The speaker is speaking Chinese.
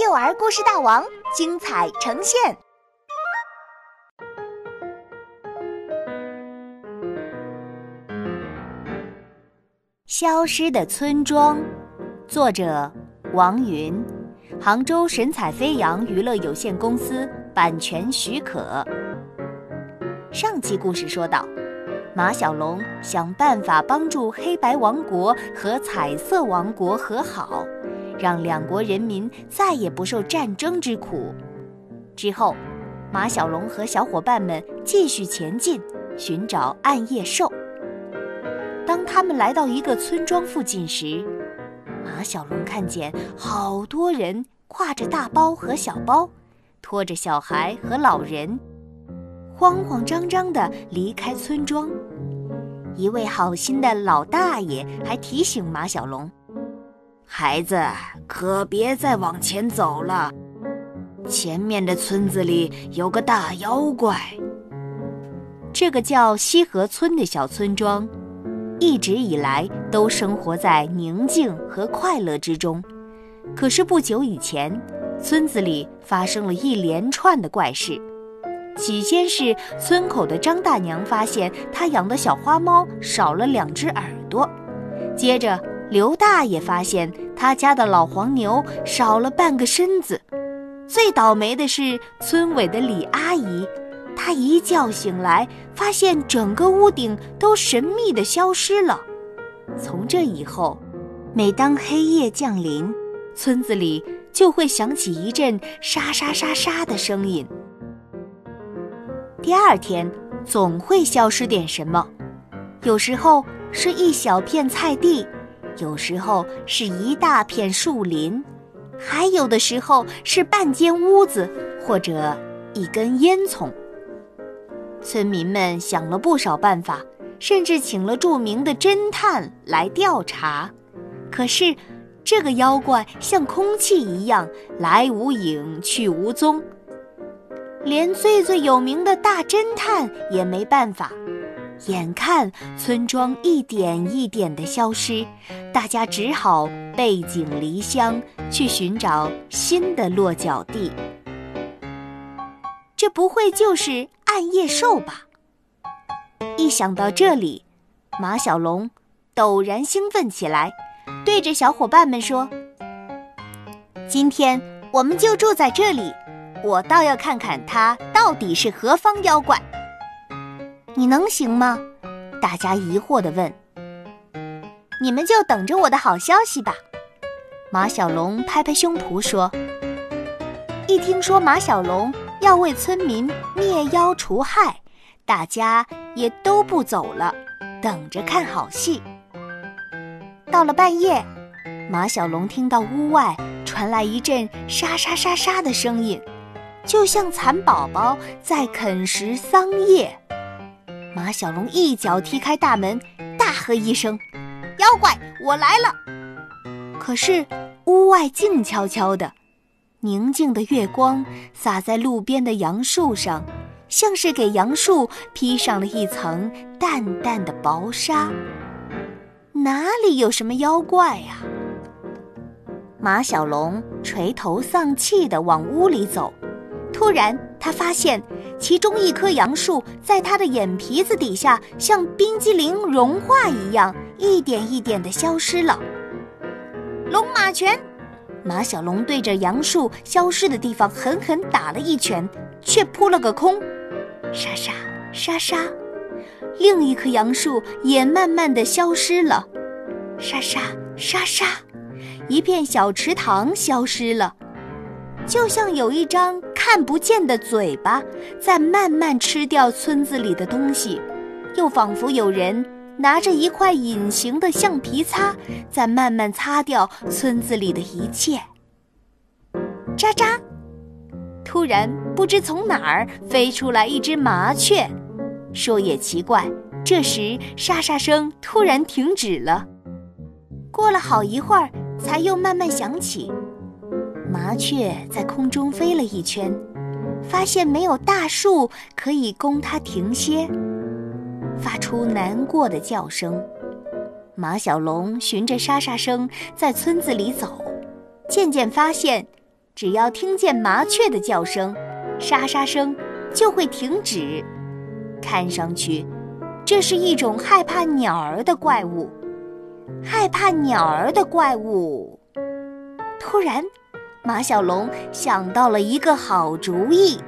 幼儿故事大王精彩呈现。消失的村庄，作者王云，杭州神采飞扬娱乐有限公司版权许可。上期故事说到，马小龙想办法帮助黑白王国和彩色王国和好。让两国人民再也不受战争之苦。之后，马小龙和小伙伴们继续前进，寻找暗夜兽。当他们来到一个村庄附近时，马小龙看见好多人挎着大包和小包，拖着小孩和老人，慌慌张张地离开村庄。一位好心的老大爷还提醒马小龙。孩子，可别再往前走了。前面的村子里有个大妖怪。这个叫西河村的小村庄，一直以来都生活在宁静和快乐之中。可是不久以前，村子里发生了一连串的怪事。起先是村口的张大娘发现她养的小花猫少了两只耳朵，接着。刘大爷发现他家的老黄牛少了半个身子，最倒霉的是村委的李阿姨，她一觉醒来，发现整个屋顶都神秘地消失了。从这以后，每当黑夜降临，村子里就会响起一阵沙沙沙沙的声音。第二天总会消失点什么，有时候是一小片菜地。有时候是一大片树林，还有的时候是半间屋子或者一根烟囱。村民们想了不少办法，甚至请了著名的侦探来调查。可是，这个妖怪像空气一样，来无影去无踪，连最最有名的大侦探也没办法。眼看村庄一点一点的消失，大家只好背井离乡去寻找新的落脚地。这不会就是暗夜兽吧？一想到这里，马小龙陡然兴奋起来，对着小伙伴们说：“今天我们就住在这里，我倒要看看它到底是何方妖怪。”你能行吗？大家疑惑地问。你们就等着我的好消息吧。马小龙拍拍胸脯说：“一听说马小龙要为村民灭妖除害，大家也都不走了，等着看好戏。”到了半夜，马小龙听到屋外传来一阵沙沙沙沙的声音，就像蚕宝宝在啃食桑叶。马小龙一脚踢开大门，大喝一声：“妖怪，我来了！”可是屋外静悄悄的，宁静的月光洒在路边的杨树上，像是给杨树披上了一层淡淡的薄纱。哪里有什么妖怪呀？马小龙垂头丧气地往屋里走。突然，他发现其中一棵杨树在他的眼皮子底下，像冰激凌融化一样，一点一点地消失了。龙马拳，马小龙对着杨树消失的地方狠狠打了一拳，却扑了个空。沙沙沙沙，另一棵杨树也慢慢地消失了。沙沙沙沙，一片小池塘消失了。就像有一张看不见的嘴巴在慢慢吃掉村子里的东西，又仿佛有人拿着一块隐形的橡皮擦在慢慢擦掉村子里的一切。喳喳！突然，不知从哪儿飞出来一只麻雀。说也奇怪，这时沙沙声突然停止了。过了好一会儿，才又慢慢响起。麻雀在空中飞了一圈发现没有大树可以供它停歇发出难过的叫声。马小龙循着沙沙声在村子里走渐渐发现只要听见麻雀的叫声沙沙声就会停止。看上去这是一种害怕鸟儿的怪物害怕鸟儿的怪物。突然马小龙想到了一个好主意。